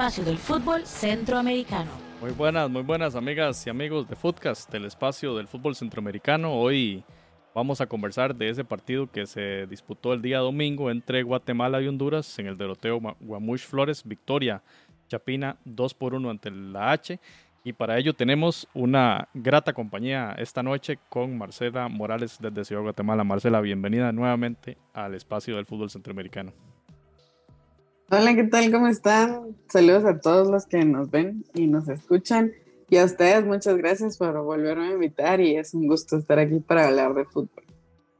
espacio del fútbol centroamericano. Muy buenas, muy buenas amigas y amigos de Footcast, el espacio del fútbol centroamericano. Hoy vamos a conversar de ese partido que se disputó el día domingo entre Guatemala y Honduras en el derroteo Guamuch Flores, victoria Chapina 2 por 1 ante la H. Y para ello tenemos una grata compañía esta noche con Marcela Morales desde Ciudad Guatemala. Marcela, bienvenida nuevamente al espacio del fútbol centroamericano. Hola, ¿qué tal? ¿Cómo están? Saludos a todos los que nos ven y nos escuchan. Y a ustedes, muchas gracias por volverme a invitar y es un gusto estar aquí para hablar de fútbol.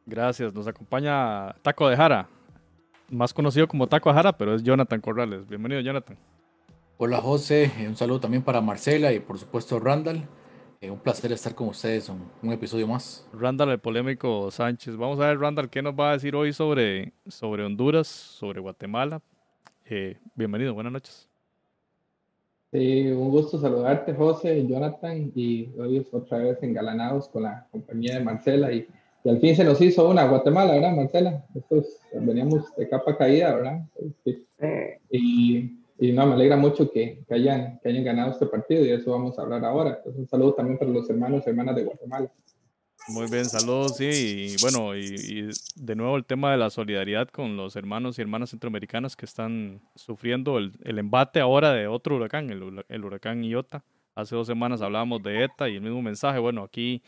Gracias, nos acompaña Taco de Jara, más conocido como Taco de Jara, pero es Jonathan Corrales. Bienvenido, Jonathan. Hola José, un saludo también para Marcela y por supuesto Randall. Eh, un placer estar con ustedes en un episodio más. Randall, el polémico Sánchez. Vamos a ver, Randall, qué nos va a decir hoy sobre, sobre Honduras, sobre Guatemala. Eh, bienvenido, buenas noches. Sí, un gusto saludarte, José, Jonathan, y hoy otra vez engalanados con la compañía de Marcela. Y, al fin se nos hizo una Guatemala, ¿verdad, Marcela? veníamos de capa caída, ¿verdad? Sí. Y y no, me alegra mucho que, que, hayan, que hayan ganado este partido y de eso vamos a hablar ahora. Entonces, un saludo también para los hermanos y hermanas de Guatemala. Muy bien, saludos, y bueno, y, de nuevo el tema de la solidaridad con los hermanos y hermanas centroamericanas que están sufriendo el, embate ahora de otro huracán, el, el, huracán Iota. Hace dos semanas hablábamos de ETA y el mismo mensaje, bueno, aquí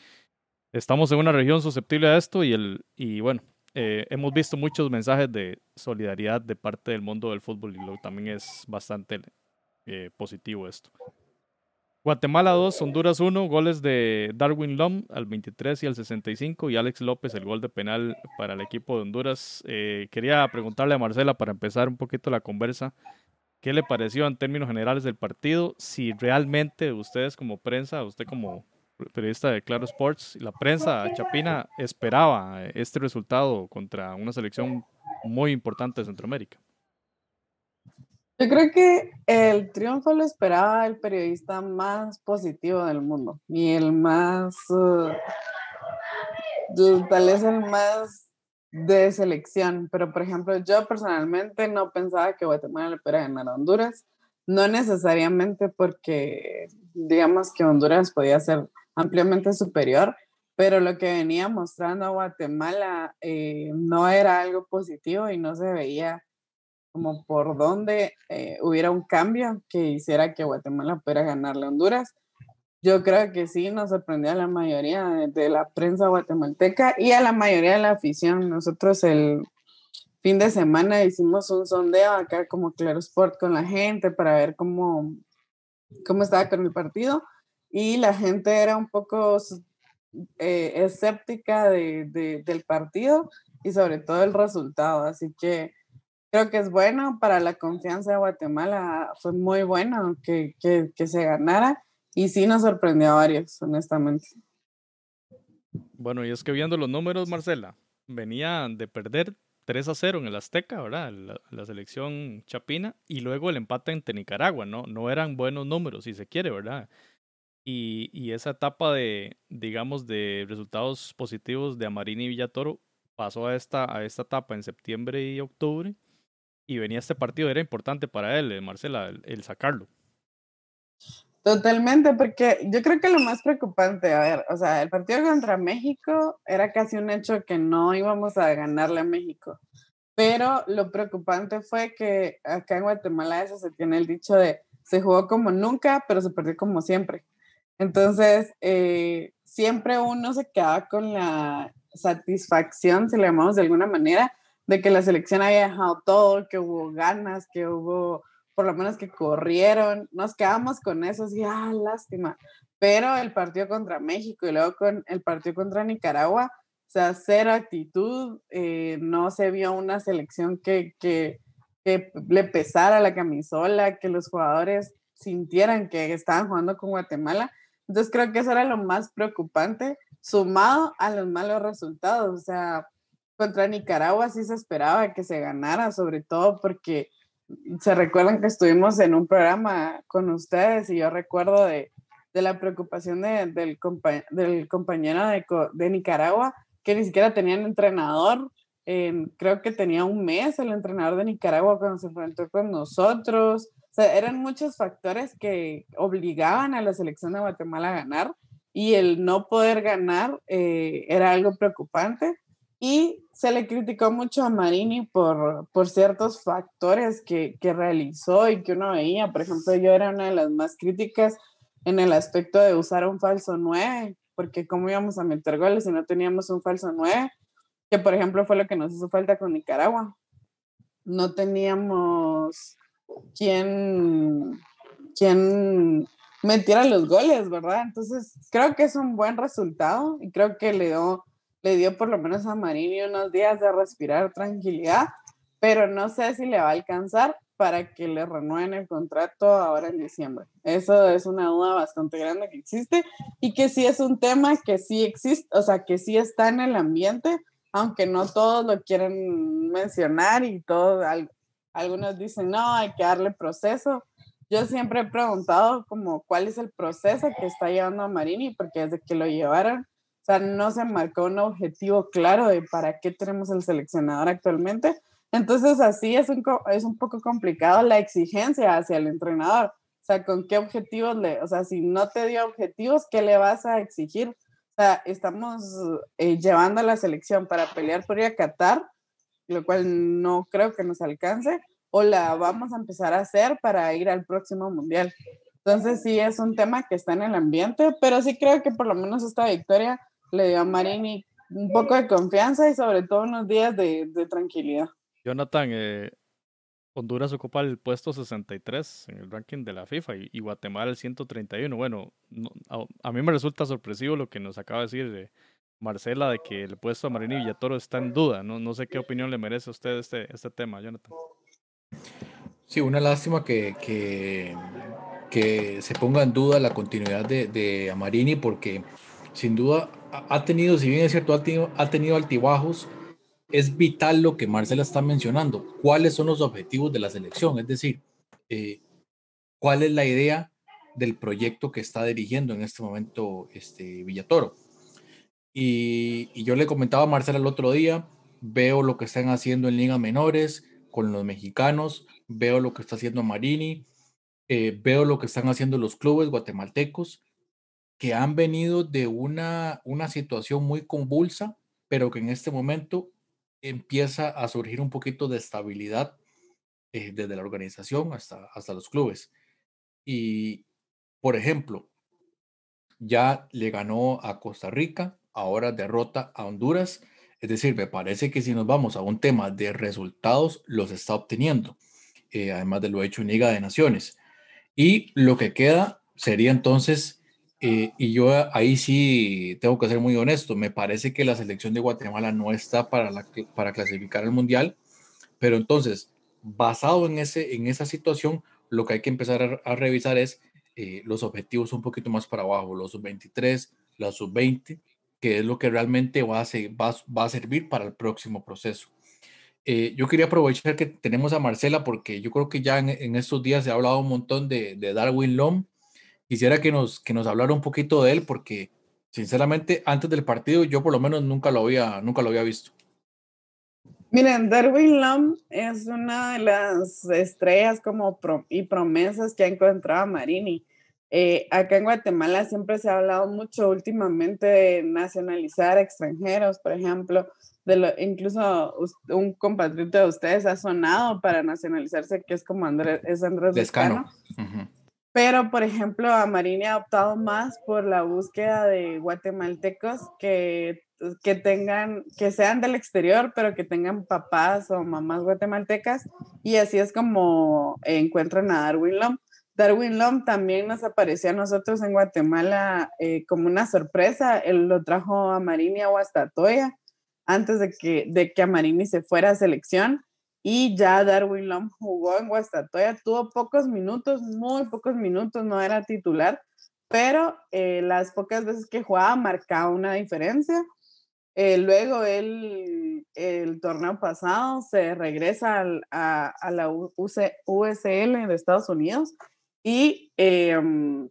estamos en una región susceptible a esto y, el, y bueno, eh, hemos visto muchos mensajes de solidaridad de parte del mundo del fútbol y lo, también es bastante eh, positivo esto. Guatemala 2, Honduras 1, goles de Darwin Lom al 23 y al 65 y Alex López el gol de penal para el equipo de Honduras. Eh, quería preguntarle a Marcela para empezar un poquito la conversa, ¿qué le pareció en términos generales del partido? Si realmente ustedes como prensa, usted como periodista de Claro Sports, la prensa chapina esperaba este resultado contra una selección muy importante de Centroamérica. Yo creo que el triunfo lo esperaba el periodista más positivo del mundo y el más, uh, tal vez el más de selección, pero por ejemplo yo personalmente no pensaba que Guatemala le pudiera ganar a Honduras, no necesariamente porque digamos que Honduras podía ser ampliamente superior, pero lo que venía mostrando a Guatemala eh, no era algo positivo y no se veía como por dónde eh, hubiera un cambio que hiciera que Guatemala pudiera ganarle a Honduras. Yo creo que sí, nos sorprendió a la mayoría de, la prensa guatemalteca y a la mayoría de la afición. Nosotros el fin de semana hicimos un sondeo acá como Claro Sport con la gente para ver cómo, cómo estaba con el partido y la gente era un poco eh, escéptica de, del partido y sobre todo el resultado. Así que creo que es bueno para la confianza de Guatemala. Fue muy bueno que, que, se ganara y sí nos sorprendió a varios, honestamente. Bueno, y es que viendo los números, Marcela, venían de perder 3 a 0 en el Azteca, ¿verdad? La, la, selección chapina y luego el empate ante Nicaragua, ¿no? No eran buenos números, si se quiere, ¿verdad? Y, y, esa etapa de, digamos, de resultados positivos de Amarini y Villatoro pasó a esta, a esta etapa en septiembre y octubre. Y venía este partido, era importante para él, eh, Marcela, el, sacarlo. Totalmente, porque yo creo que lo más preocupante, a ver, o sea, el partido contra México era casi un hecho que no íbamos a ganarle a México. Pero lo preocupante fue que acá en Guatemala eso se tiene el dicho de se jugó como nunca, pero se perdió como siempre. Entonces, eh, siempre uno se queda con la satisfacción, si le llamamos de alguna manera, de que la selección haya dejado todo, que hubo ganas, que hubo, por lo menos que corrieron. Nos quedamos con eso, así, ah, lástima. Pero el partido contra México y luego con el partido contra Nicaragua, o sea, cero actitud, eh, no se vio una selección que, que, que le pesara la camisola, que los jugadores sintieran que estaban jugando con Guatemala entonces creo que eso era lo más preocupante, sumado a los malos resultados. O sea, contra Nicaragua sí se esperaba que se ganara, sobre todo porque se recuerdan que estuvimos en un programa con ustedes y yo recuerdo de, de la preocupación de, del, del, compañero de, de, Nicaragua, que ni siquiera tenían entrenador. creo que tenía un mes el entrenador de Nicaragua cuando se enfrentó con nosotros. O sea, eran muchos factores que obligaban a la selección de Guatemala a ganar y el no poder ganar eh, era algo preocupante. Y se le criticó mucho a Marini por, por ciertos factores que, que realizó y que uno veía. Por ejemplo, yo era una de las más críticas en el aspecto de usar un falso 9, porque cómo íbamos a meter goles si no teníamos un falso 9, que por ejemplo fue lo que nos hizo falta con Nicaragua. No teníamos quien, quien metiera los goles, ¿verdad? Entonces, creo que es un buen resultado y creo que le dio, le dio por lo menos a Marini unos días de respirar tranquilidad, pero no sé si le va a alcanzar para que le renueven el contrato ahora en diciembre. Eso es una duda bastante grande que existe y que sí es un tema que sí existe, o sea, que sí está en el ambiente, aunque no todos lo quieren mencionar y todos, algunos dicen, no, hay que darle proceso. Yo siempre he preguntado como cuál es el proceso que está llevando a Marini, porque desde que lo llevaron, o sea, no se marcó un objetivo claro de para qué tenemos el seleccionador actualmente. Entonces, así es un, es un poco complicado la exigencia hacia el entrenador. O sea, ¿con qué objetivos le, o sea, si no te dio objetivos, ¿qué le vas a exigir? O sea, estamos eh, llevando a la selección para pelear por ir a Qatar lo cual no creo que nos alcance, o la vamos a empezar a hacer para ir al próximo mundial. Entonces sí es un tema que está en el ambiente, pero sí creo que por lo menos esta victoria le dio a Marini un poco de confianza y sobre todo unos días de, tranquilidad. Jonathan, eh, Honduras ocupa el puesto 63 en el ranking de la FIFA y, Guatemala el 131. Bueno, a, a, mí me resulta sorpresivo lo que nos acaba de decir de Marcela de que el puesto a Marini Villatoro está en duda. No, no sé qué opinión le merece a usted este, este tema, Jonathan. Sí, una lástima que, que, que se ponga en duda la continuidad de, de Amarini porque sin duda ha tenido, si bien es cierto, ha tenido, altibajos, es vital lo que Marcela está mencionando. ¿Cuáles son los objetivos de la selección? Es decir, eh, ¿cuál es la idea del proyecto que está dirigiendo en este momento este Villatoro? Y, yo le comentaba a Marcela el otro día, veo lo que están haciendo en Liga Menores con los mexicanos, veo lo que está haciendo Marini, eh, veo lo que están haciendo los clubes guatemaltecos, que han venido de una, una situación muy convulsa, pero que en este momento empieza a surgir un poquito de estabilidad eh, desde la organización hasta, hasta los clubes. Y, por ejemplo, ya le ganó a Costa Rica, ahora derrota a Honduras. Es decir, me parece que si nos vamos a un tema de resultados, los está obteniendo, eh, además de lo hecho en Liga de Naciones. Y lo que queda sería entonces, eh, y yo ahí sí tengo que ser muy honesto, me parece que la selección de Guatemala no está para, para clasificar al Mundial, pero entonces, basado en, ese, en esa situación, lo que hay que empezar a, revisar es eh, los objetivos un poquito más para abajo, los sub-23, la sub-20, que es lo que realmente va a, va, va a servir para el próximo proceso. Eh, yo quería aprovechar que tenemos a Marcela porque yo creo que ya en, estos días se ha hablado un montón de, de, Darwin Lom. Quisiera que nos, que nos hablara un poquito de él porque sinceramente antes del partido yo por lo menos nunca lo había, nunca lo había visto. Miren, Darwin Lom es una de las estrellas como y promesas que ha encontrado Marini. Eh, acá en Guatemala siempre se ha hablado mucho últimamente de nacionalizar extranjeros, por ejemplo, de lo, incluso un compatriota de ustedes ha sonado para nacionalizarse, que es como Andrés, es Andrés Lescano. Pero, por ejemplo, a Marini ha optado más por la búsqueda de guatemaltecos que, que tengan, que sean del exterior, pero que tengan papás o mamás guatemaltecas, y así es como encuentran a Darwin Lom. Darwin Lom también nos apareció a nosotros en Guatemala eh, como una sorpresa. Él lo trajo a Marini a Guastatoya antes de que, de que a Marini se fuera a selección. Y ya Darwin Lom jugó en Guastatoya, tuvo pocos minutos, muy pocos minutos, no era titular, pero eh, las pocas veces que jugaba marcaba una diferencia. Eh, luego él, el torneo pasado, se regresa a, a, la USL de Estados Unidos y em,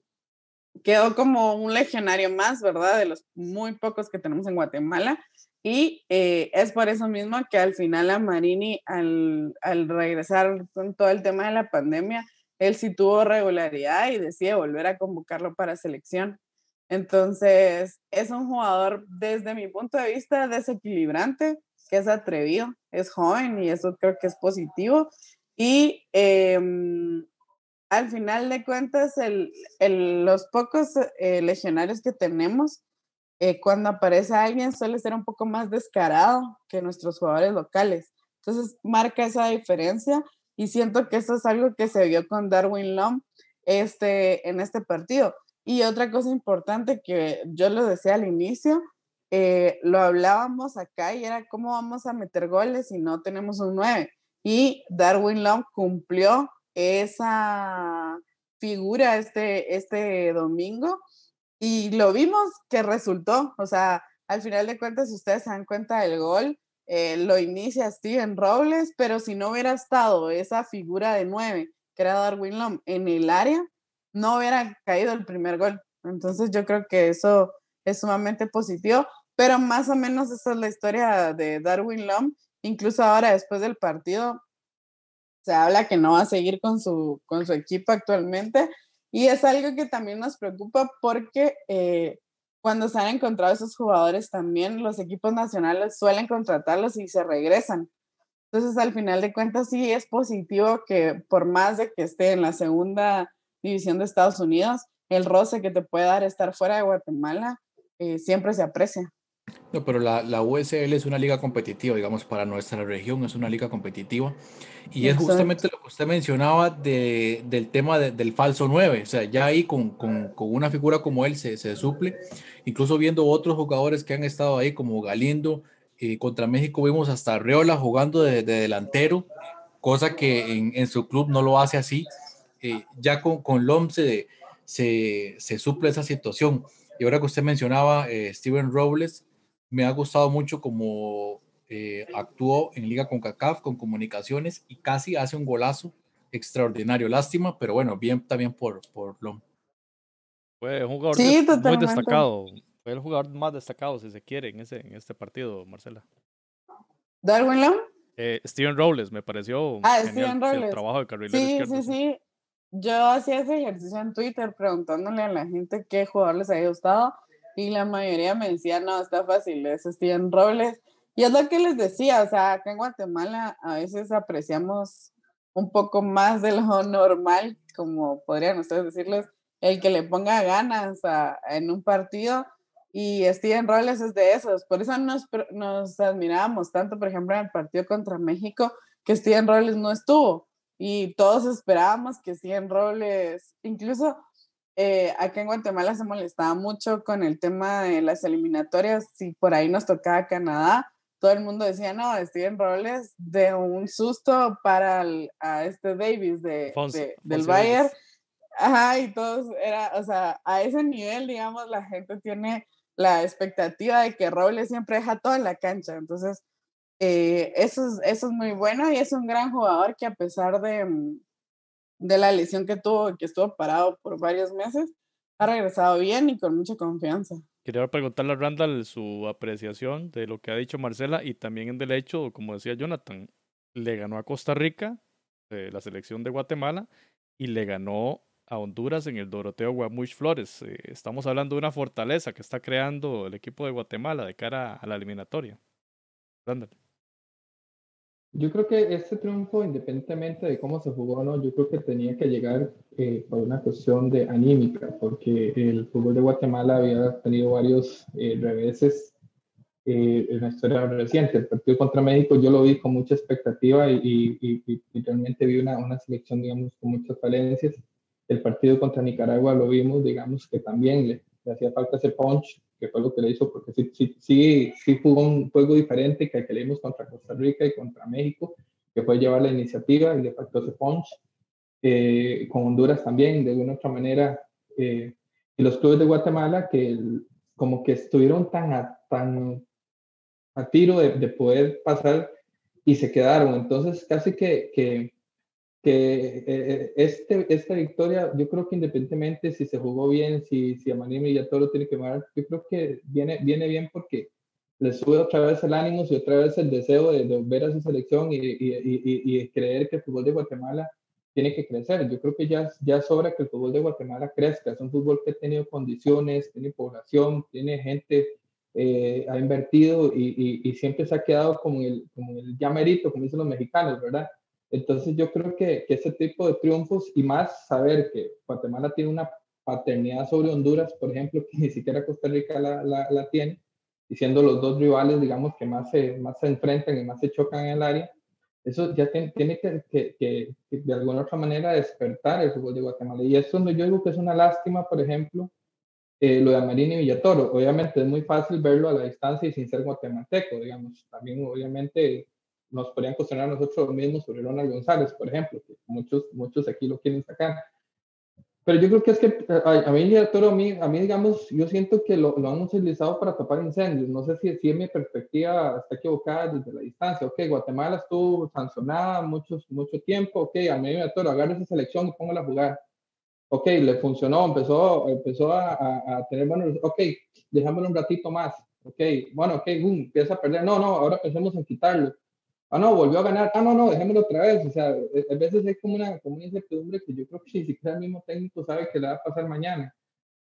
quedó como un legionario más, ¿verdad? De los muy pocos que tenemos en Guatemala. Y eh, es por eso mismo que al final a Marini, al, al, regresar con todo el tema de la pandemia, él sí tuvo regularidad y decide volver a convocarlo para selección. Entonces, es un jugador desde mi punto de vista desequilibrante, que es atrevido, es joven y eso creo que es positivo. Y em, al final de cuentas, el, los pocos eh, legionarios que tenemos, eh, cuando aparece alguien suele ser un poco más descarado que nuestros jugadores locales. Entonces marca esa diferencia y siento que eso es algo que se vio con Darwin Lom este, en este partido. Y otra cosa importante que yo lo decía al inicio, eh, lo hablábamos acá y era cómo vamos a meter goles si no tenemos un 9. Y Darwin Long cumplió esa figura este, este domingo y lo vimos que resultó. O sea, al final de cuentas, ustedes se dan cuenta del gol, eh, lo inicia Steven Robles, pero si no hubiera estado esa figura de nueve, que era Darwin Long, en el área, no hubiera caído el primer gol. Entonces yo creo que eso es sumamente positivo, pero más o menos esa es la historia de Darwin Long. Incluso ahora, después del partido, se habla que no va a seguir con su, con su equipo actualmente. Y es algo que también nos preocupa porque eh, cuando se han encontrado esos jugadores también, los equipos nacionales suelen contratarlos y se regresan. Entonces, al final de cuentas, sí es positivo que por más de que esté en la segunda división de Estados Unidos, el roce que te puede dar estar fuera de Guatemala eh, siempre se aprecia. No, pero la, la, USL es una liga competitiva, digamos, para nuestra región es una liga competitiva. Y es justamente lo que usted mencionaba de, del tema del falso 9. O sea, ya ahí con, con, con una figura como él se, se, suple. Incluso viendo otros jugadores que han estado ahí, como Galindo, eh, contra México vimos hasta Reola jugando de, de delantero, cosa que en, en, su club no lo hace así. Eh, ya con, con LOM se, se, se, suple esa situación. Y ahora que usted mencionaba eh, Steven Robles, me ha gustado mucho como eh, actuó en Liga con CACAF, con comunicaciones y casi hace un golazo extraordinario. Lástima, pero bueno, bien también por, por Lom. Fue un jugador muy destacado. Fue el jugador más destacado, si se quiere, en, ese, en este partido, Marcela. ¿Darwin Lom? Eh, Steven Robles, me pareció ah, Steven Robles. el trabajo de carrilero sí, izquierdo. Sí, sí, Yo hacía ese ejercicio en Twitter preguntándole a la gente qué jugador les había gustado y la mayoría me decía, no, está fácil, es Steven Robles. Y es lo que les decía, o sea, acá en Guatemala a veces apreciamos un poco más de lo normal, como podrían ustedes decirles, el que le ponga ganas a, en un partido. Y Steven Robles es de esos. Por eso nos, nos admirábamos tanto, por ejemplo, en el partido contra México, que Steven Robles no estuvo. Y todos esperábamos que Steven Robles, incluso eh, acá en Guatemala se molestaba mucho con el tema de las eliminatorias, si por ahí nos tocaba Canadá, todo el mundo decía, no, Steven Robles de un susto para a este Davis de, del Bayern. Ajá, y todos era, o sea, a ese nivel, digamos, la gente tiene la expectativa de que Robles siempre deja todo en la cancha. Entonces, eh, eso, es, eso es muy bueno y es un gran jugador que a pesar de, mm, de la lesión que tuvo, que estuvo parado por varios meses, ha regresado bien y con mucha confianza. Quería preguntarle a Randall su apreciación de lo que ha dicho Marcela y también del hecho, como decía Jonathan, le ganó a Costa Rica, eh, la selección de Guatemala, y le ganó a Honduras en el Doroteo Guamuch Flores. Eh, estamos hablando de una fortaleza que está creando el equipo de Guatemala de cara a la eliminatoria. Randall. Yo creo que este triunfo, independientemente de cómo se jugó o no, yo creo que tenía que llegar eh, por una cuestión de anímica, porque el fútbol de Guatemala había tenido varios eh, reveses eh, en la historia reciente. El partido contra México yo lo vi con mucha expectativa y, y, y, realmente vi una, una, selección, digamos, con muchas falencias. El partido contra Nicaragua lo vimos, digamos, que también le, le hacía falta ese punch que fue lo que le hizo, porque sí, sí, sí, sí jugó un juego diferente que el que contra Costa Rica y contra México, que fue llevar la iniciativa y le faltó ese punch. Eh, con Honduras también, de una u otra manera. Eh, y los clubes de Guatemala que como que estuvieron tan a, tan a tiro de, de, poder pasar y se quedaron. Entonces, casi que, que que eh, eh, este, esta victoria, yo creo que independientemente si se jugó bien, si, si a Manimi ya todo lo tiene que mar, yo creo que viene, viene bien porque le sube otra vez el ánimo y otra vez el deseo de, de ver a su selección y, y, y, y, creer que el fútbol de Guatemala tiene que crecer. Yo creo que ya, ya sobra que el fútbol de Guatemala crezca. Es un fútbol que ha tenido condiciones, tiene población, tiene gente, eh, ha invertido y, siempre se ha quedado como el, como el llamerito, como dicen los mexicanos, ¿verdad? Entonces yo creo que, que ese tipo de triunfos y más saber que Guatemala tiene una paternidad sobre Honduras, por ejemplo, que ni siquiera Costa Rica la, la, la tiene, y siendo los dos rivales, digamos, que más se, más se enfrentan y más se chocan en el área, eso ya tiene, tiene que, que, que, de alguna otra manera despertar el fútbol de Guatemala. Y es donde yo digo que es una lástima, por ejemplo, eh, lo de Amarini y Villatoro. Obviamente es muy fácil verlo a la distancia y sin ser guatemalteco, digamos. También, obviamente, nos podrían cuestionar nosotros mismos sobre Ronald González, por ejemplo, que muchos, muchos aquí lo quieren sacar. Pero yo creo que es que a, mí, Toro, a mí, a mí, digamos, yo siento que lo, lo, han utilizado para tapar incendios. No sé si, si en mi perspectiva está equivocada desde la distancia. Ok, Guatemala estuvo sancionada muchos, mucho tiempo. Ok, a mí, Toro, agarre esa selección y póngala a jugar. Ok, le funcionó, empezó, empezó a, a, tener buenos. Ok, dejámoslo un ratito más. Ok, bueno, ok, boom, empieza a perder. No, no, ahora pensemos en quitarlo ah, no, volvió a ganar, ah, no, no, dejémoslo otra vez. O sea, e, a veces hay como una, como una incertidumbre que yo creo que ni siquiera el mismo técnico sabe que le va a pasar mañana.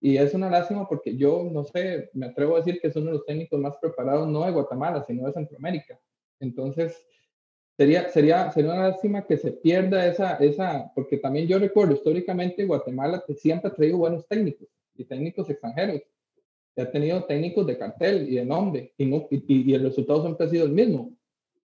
Y es una lástima porque yo, no sé, me atrevo a decir que es uno de los técnicos más preparados, no de Guatemala, sino de Centroamérica. Entonces, sería, sería, sería una lástima que se pierda esa, esa, porque también yo recuerdo históricamente Guatemala siempre ha traído buenos técnicos y técnicos extranjeros. Y ha tenido técnicos de cartel y de nombre y, no, y, y el resultado siempre ha sido el mismo.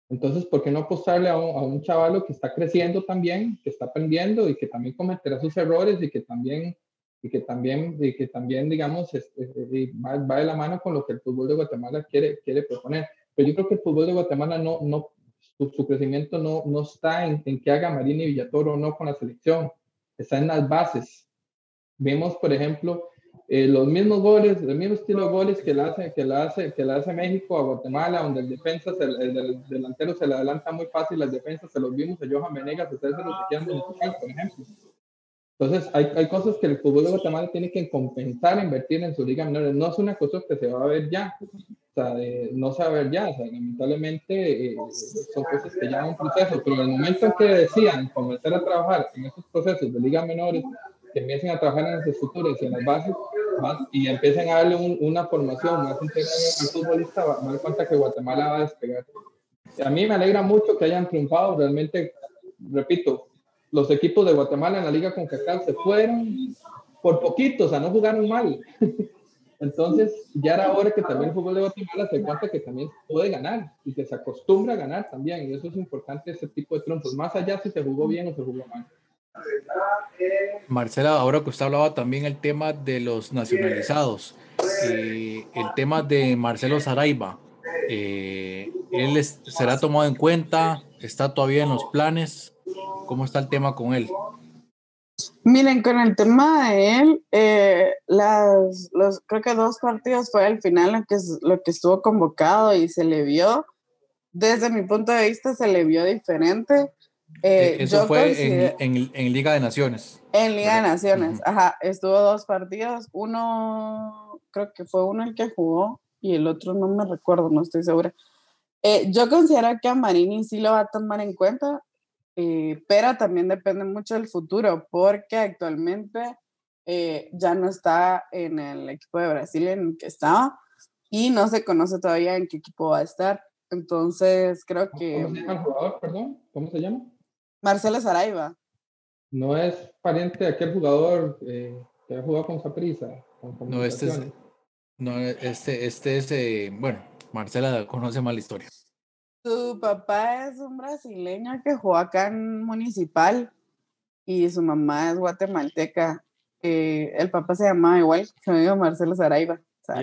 Entonces, ¿por qué no apostarle a un, a un chavalo que está creciendo también, que está aprendiendo y que también cometerá sus errores y que también, y que también, y que también digamos, va, va, de la mano con lo que el fútbol de Guatemala quiere, quiere proponer? Pero yo creo que el fútbol de Guatemala no, no, su, su crecimiento no, no está en, en, que haga Marina y Villatoro o no con la selección, está en las bases. Vemos, por ejemplo, eh, los mismos goles, el mismo estilo de goles que la hace, que la hace, que la hace México a Guatemala, donde el defensa, el, delantero se le adelanta muy fácil, las defensas se los vimos a Johan Venegas, ustedes se los decían por ejemplo. Entonces, hay, hay, cosas que el fútbol de Guatemala tiene que compensar, invertir en su liga menores. No es una cosa que se va a ver ya. O sea, no se va a ver ya. O sea, lamentablemente eh, son cosas que llevan un proceso. Pero en el momento en que decían comenzar a trabajar en esos procesos de liga menores, que empiecen a trabajar en las estructuras y en las bases y empiecen a darle una formación más integral al futbolista, me doy cuenta que Guatemala va a despegar. A mí me alegra mucho que hayan triunfado. Realmente, repito, los equipos de Guatemala en la Liga CONCACAF se fueron por poquito, o sea, no jugaron mal. Entonces, ya era hora que también el fútbol de Guatemala se cuenta que también puede ganar y que se acostumbra a ganar también. Y eso es importante, ese tipo de triunfos, más allá si se jugó bien o se jugó mal. Marcela, ahora que usted hablaba también el tema de los nacionalizados, eh, el tema de Marcelo Saraiva, eh, ¿él será tomado en cuenta? ¿Está todavía en los planes? ¿Cómo está el tema con él? Miren, con el tema de él, eh, las, los, creo que dos partidos fue al final que, lo que estuvo convocado y se le vio, desde mi punto de vista, se le vio diferente eh, Eso fue en, en, Liga de Naciones. En Liga de Naciones, ajá. Estuvo dos partidos. Uno, creo que fue uno el que jugó y el otro no me recuerdo, no estoy segura. Eh, yo considero que a Marini sí lo va a tomar en cuenta, eh, pero también depende mucho del futuro, porque actualmente ya no está en el equipo de Brasil en el que estaba y no se conoce todavía en qué equipo va a estar. Entonces, creo que... ¿Cómo se llama el jugador, perdón? ¿Cómo se llama? Marcelo Saraiva. No es pariente de aquel jugador eh, que ha jugado con Saprisa. No, este es, no, este, este es, eh, bueno, Marcela conoce mal la historia. Su papá es un brasileño que jugó acá en Municipal y su mamá es guatemalteca. Eh, el papá se llamaba igual, se llama Marcelo Saraiva.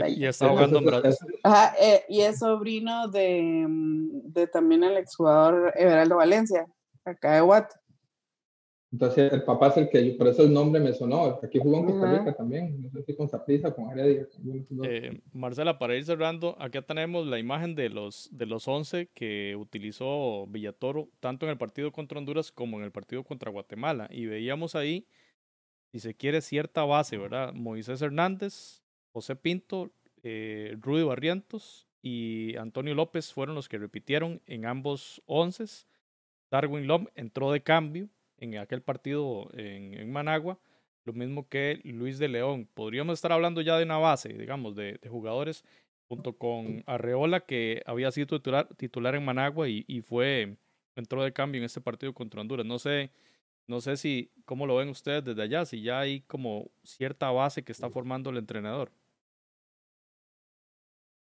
Y, está jugando en Brasil. Ajá, y es sobrino de, mm, de también el exjugador Everaldo Valencia acá de Watt. Entonces el papá es el que, por eso el nombre me sonó. Aquí jugó en Costa Rica también, no sé si con Zaprisa, con Heredia. Eh, Marcela, para ir cerrando, acá tenemos la imagen de los, de los 11 que utilizó Villatoro, tanto en el partido contra Honduras como en el partido contra Guatemala. Y veíamos ahí, si se quiere, cierta base, ¿verdad? Moisés Hernández, José Pinto, eh, Rudy Barrientos y Antonio López fueron los que repitieron en ambos 11 Darwin Lom entró de cambio en aquel partido en, Managua, lo mismo que Luis de León. Podríamos estar hablando ya de una base, digamos, de, jugadores junto con Arreola, que había sido titular, titular en Managua y, y, fue, entró de cambio en este partido contra Honduras. No sé, no sé si, cómo lo ven ustedes desde allá, si ya hay como cierta base que está formando el entrenador.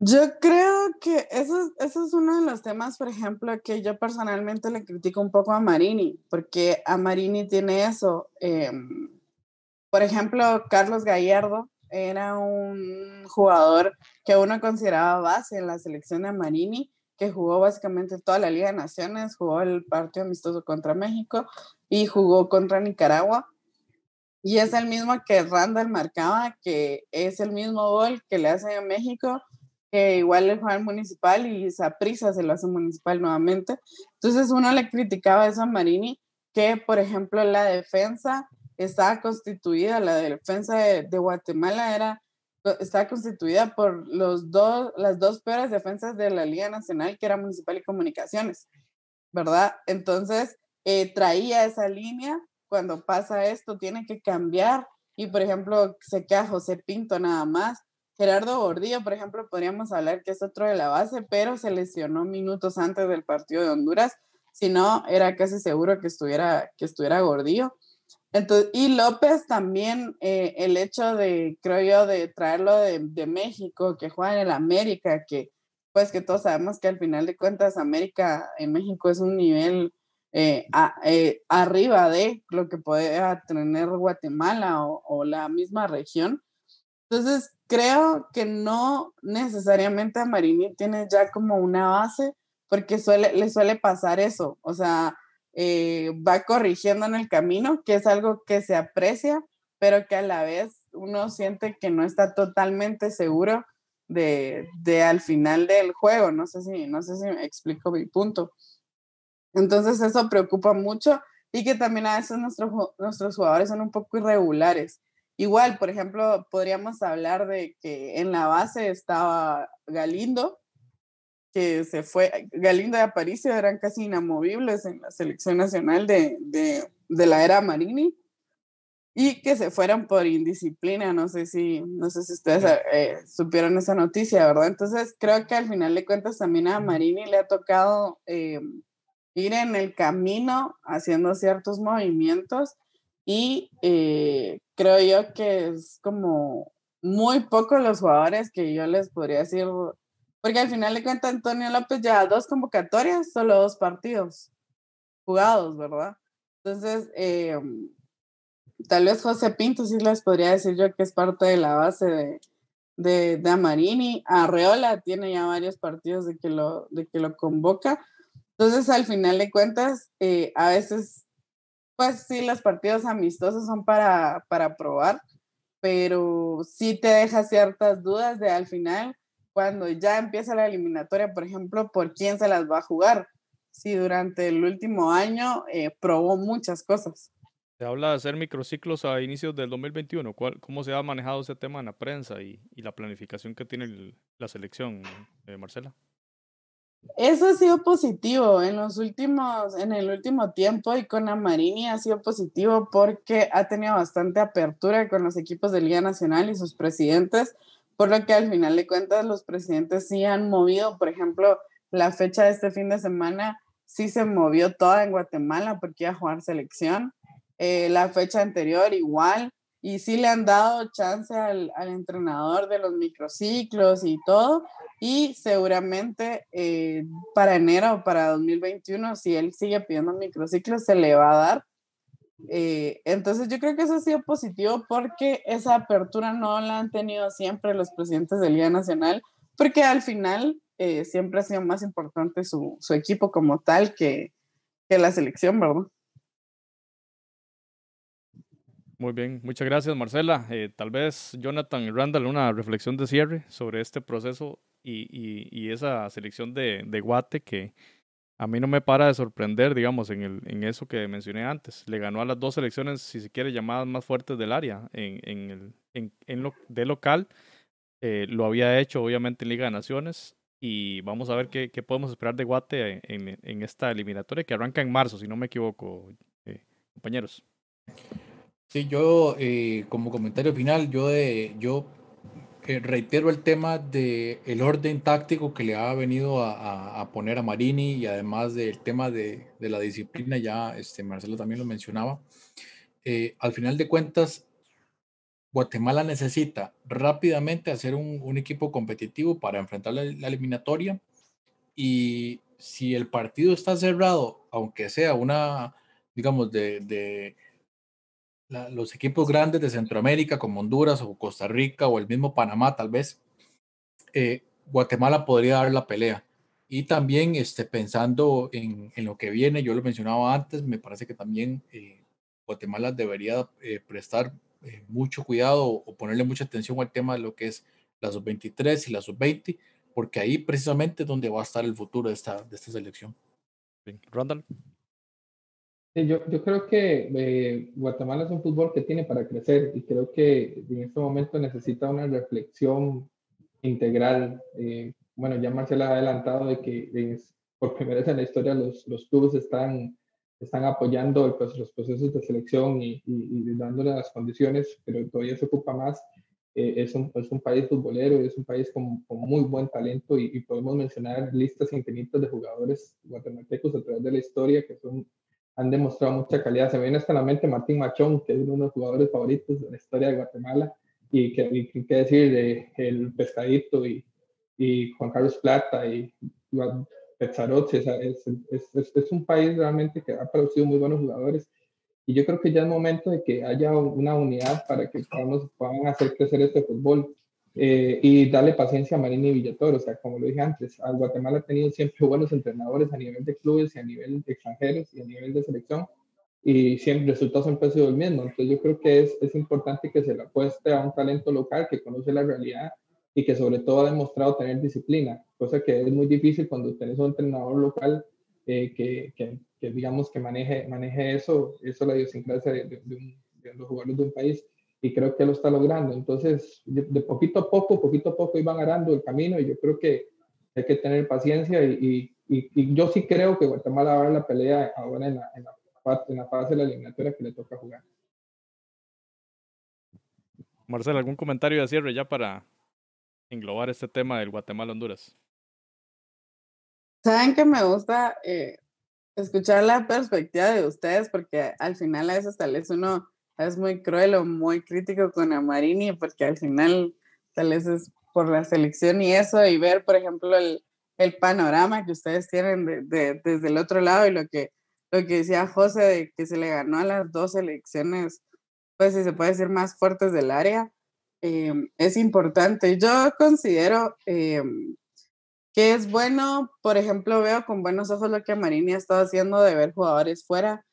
Yo creo que eso, eso es uno de los temas, por ejemplo, que yo personalmente le critico un poco a Marini, porque a Marini tiene eso. Em, por ejemplo, Carlos Gallardo era un jugador que uno consideraba base en la selección de Marini, que jugó básicamente toda la Liga de Naciones, jugó el partido amistoso contra México y jugó contra Nicaragua. Y es el mismo que Randall marcaba, que es el mismo gol que le hace a México que igual el Juan Municipal y prisa se lo hace Municipal nuevamente. Entonces uno le criticaba eso a Marini, que por ejemplo la defensa estaba constituida, la defensa de, Guatemala era, estaba constituida por los dos, las dos peores defensas de la Liga Nacional, que era Municipal y Comunicaciones, ¿verdad? Entonces eh, traía esa línea, cuando pasa esto tiene que cambiar y por ejemplo se queda José Pinto nada más Gerardo Gordillo, por ejemplo, podríamos hablar que es otro de la base, pero se lesionó minutos antes del partido de Honduras. Si no, era casi seguro que estuviera, que estuviera Gordillo. Entonces, y López también, eh, el hecho de, creo yo, de traerlo de, de, México, que juega en el América, que pues que todos sabemos que al final de cuentas América en México es un nivel eh, eh, arriba de lo que puede tener Guatemala o, o la misma región. Entonces, creo que no necesariamente a Marini tiene ya como una base, porque suele, le suele pasar eso, o sea, eh, va corrigiendo en el camino, que es algo que se aprecia, pero que a la vez uno siente que no está totalmente seguro de, de al final del juego. No sé si, no sé si me explico mi punto. Entonces eso preocupa mucho y que también a veces nuestros, nuestros jugadores son un poco irregulares. Igual, por ejemplo, podríamos hablar de que en la base estaba Galindo, que se fue, Galindo y Aparicio eran casi inamovibles en la selección nacional de, de, de la era Marini y que se fueran por indisciplina, no sé si, no sé si ustedes eh, supieron esa noticia, ¿verdad? Entonces creo que al final de cuentas también a Marini le ha tocado eh, ir en el camino haciendo ciertos movimientos y eh, creo yo que es como muy pocos los jugadores que yo les podría decir, porque al final de cuentas Antonio López ya dos convocatorias, solo dos partidos jugados, ¿verdad? Entonces, eh, tal vez José Pinto sí les podría decir yo que es parte de la base de, de, de Amarini. Arreola tiene ya varios partidos de que lo, de que lo convoca. Entonces, al final de cuentas, eh, a veces pues sí, los partidos amistosos son para, para probar, pero sí te deja ciertas dudas de al final, cuando ya empieza la eliminatoria, por ejemplo, por quién se las va a jugar. Si durante el último año eh, probó muchas cosas. Se habla de hacer microciclos a inicios del 2021. ¿Cuál, ¿Cómo se ha manejado ese tema en la prensa y, y la planificación que tiene la selección, eh, Marcela? Eso ha sido positivo en los últimos, en el último tiempo y con Amarini ha sido positivo porque ha tenido bastante apertura con los equipos de Liga Nacional y sus presidentes, por lo que al final de cuentas los presidentes sí han movido, por ejemplo, la fecha de este fin de semana sí se movió toda en Guatemala porque iba a jugar selección. Eh, la fecha anterior igual, y sí le han dado chance al, al entrenador de los microciclos y todo, y seguramente eh, para enero o para 2021, si él sigue pidiendo microciclos, se le va a dar. Eh, entonces yo creo que eso ha sido positivo porque esa apertura no la han tenido siempre los presidentes de Liga Nacional, porque al final eh, siempre ha sido más importante su, su equipo como tal que, que la selección, ¿verdad? Muy bien, muchas gracias Marcela. tal vez Jonathan y Randall una reflexión de cierre sobre este proceso y, y, esa selección de, de, Guate que a mí no me para de sorprender, digamos, en, el, en eso que mencioné antes. Le ganó a las dos selecciones, si se quiere, llamadas más fuertes del área en, en el, en, en lo, de local. Eh, lo había hecho, obviamente, en Liga de Naciones. Y vamos a ver qué, qué podemos esperar de Guate en, en, esta eliminatoria que arranca en marzo, si no me equivoco, eh, compañeros. Sí, yo eh, como comentario final, yo, de, yo eh, reitero el tema del el orden táctico que le ha venido a, a, poner a Marini y además del tema de, de, la disciplina, ya este, Marcelo también lo mencionaba. Eh, al final de cuentas, Guatemala necesita rápidamente hacer un, un equipo competitivo para enfrentar la, la, eliminatoria y si el partido está cerrado, aunque sea una, digamos, de, de los equipos grandes de Centroamérica como Honduras o Costa Rica o el mismo Panamá tal vez, eh, Guatemala podría dar la pelea. Y también este, pensando en, en, lo que viene, yo lo mencionaba antes, me parece que también eh, Guatemala debería eh, prestar mucho cuidado o ponerle mucha atención al tema de lo que es la sub-23 y la sub-20, porque ahí precisamente es donde va a estar el futuro de esta, de esta selección. Randall. Yo, yo creo que eh, Guatemala es un fútbol que tiene para crecer y creo que en este momento necesita una reflexión integral. Eh, bueno, ya Marcela ha adelantado de que por primera vez en la historia los, los clubes están, están apoyando pues, los procesos de selección y, y, y, dándole las condiciones, pero todavía se ocupa más. Eh, es, un, es un país futbolero, es un país con, con muy buen talento y, y podemos mencionar listas infinitas de jugadores guatemaltecos a través de la historia que son han demostrado mucha calidad. Se me viene hasta la mente Martín Machón, que es uno de los jugadores favoritos de la historia de Guatemala, y que, qué decir de el Pescadito y, y, Juan Carlos Plata y Petzarot, es, es, es, es, un país realmente que ha producido muy buenos jugadores. Y yo creo que ya es momento de que haya una unidad para que podamos, puedan hacer crecer este fútbol. Eh, y darle paciencia a Marini y Villatoro. O sea, como lo dije antes, Guatemala ha tenido siempre buenos entrenadores a nivel de clubes y a nivel de extranjeros y a nivel de selección y siempre el resultado siempre ha sido el mismo. Entonces yo creo que es, es importante que se le apueste a un talento local que conoce la realidad y que sobre todo ha demostrado tener disciplina, cosa que es muy difícil cuando tenés un entrenador local eh, que, que, que, digamos que maneje, maneje eso, eso la idiosincrasia de, de, de, un, de los jugadores de un país y creo que lo está logrando. Entonces, de, poquito a poco, poquito a poco iban ganando el camino y yo creo que hay que tener paciencia y, y, y yo sí creo que Guatemala va a dar la pelea ahora en la, en la, en la fase de la eliminatoria que le toca jugar. Marcel, ¿algún comentario de cierre ya para englobar este tema del Guatemala-Honduras? Saben que me gusta eh, escuchar la perspectiva de ustedes porque al final a veces tal vez uno es muy cruel o muy crítico con Amarini porque al final tal vez es por la selección y eso y ver, por ejemplo, el, el panorama que ustedes tienen de, de, desde el otro lado y lo que, lo que decía José de que se le ganó a las dos selecciones, pues si se puede decir más fuertes del área, eh, es importante. Yo considero eh, que es bueno, por ejemplo, veo con buenos ojos lo que Marini ha estado haciendo de ver jugadores fuera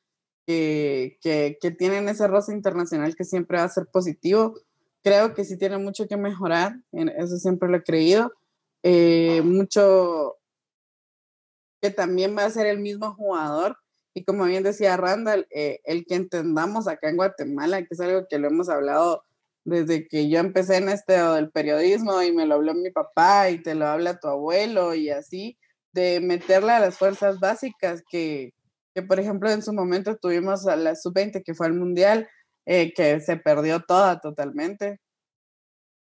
que, tienen ese roce internacional que siempre va a ser positivo. Creo que sí tiene mucho que mejorar, eso siempre lo he creído. Eh, mucho que también va a ser el mismo jugador. Y como bien decía Randall, eh, el que entendamos acá en Guatemala, que es algo que lo hemos hablado desde que yo empecé en este del periodismo y me lo habló mi papá y te lo habla tu abuelo y así, de meterle a las fuerzas básicas que, por ejemplo en su momento tuvimos a la sub-20 que fue al mundial, eh, que se perdió toda totalmente.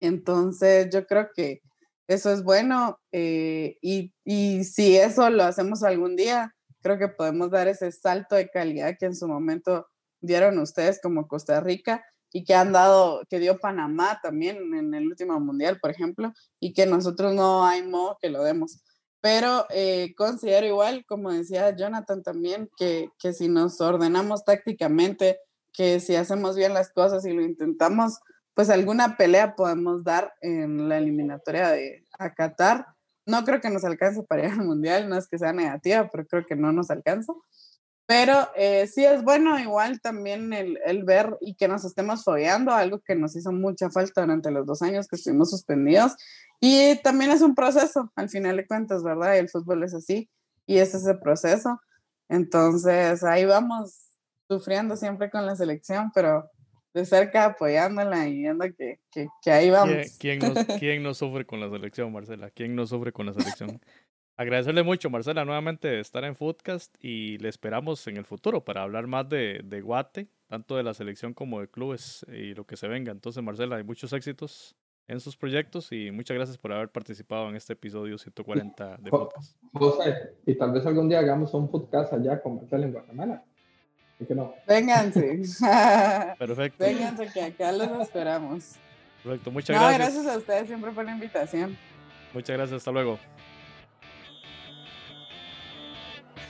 Entonces yo creo que eso es bueno eh, y, y si eso lo hacemos algún día, creo que podemos dar ese salto de calidad que en su momento dieron ustedes como Costa Rica y que han dado, que dio Panamá también en el último mundial, por ejemplo, y que nosotros no hay modo que lo demos. Pero eh, considero igual, como decía Jonathan también, que, que si nos ordenamos tácticamente, que si hacemos bien las cosas y lo intentamos, pues alguna pelea podemos dar en la eliminatoria de a Qatar. No creo que nos alcance para ir al Mundial, no es que sea negativa, pero creo que no nos alcanza. Pero eh, sí es bueno igual también el, el, ver y que nos estemos fogueando, algo que nos hizo mucha falta durante los dos años que estuvimos suspendidos y también es un proceso, al final de cuentas, ¿verdad? El fútbol es así y es ese proceso. Entonces, ahí vamos sufriendo siempre con la selección, pero de cerca apoyándola y viendo que, que, que ahí vamos. ¿Quién, quién, no, ¿Quién, no, sufre con la selección, Marcela? ¿Quién no sufre con la selección? Agradecerle mucho, Marcela, nuevamente de estar en Foodcast y le esperamos en el futuro para hablar más de, de Guate, tanto de la selección como de clubes y lo que se venga. Entonces, Marcela, hay muchos éxitos en sus proyectos y muchas gracias por haber participado en este episodio 140 de Foodcast. José, y tal vez algún día hagamos un podcast allá con Marcela en Guatemala. ¿Por qué no? Vénganse. Perfecto. Vénganse que acá los esperamos. Perfecto, muchas No, gracias. gracias a ustedes siempre por la invitación. Muchas gracias, hasta luego.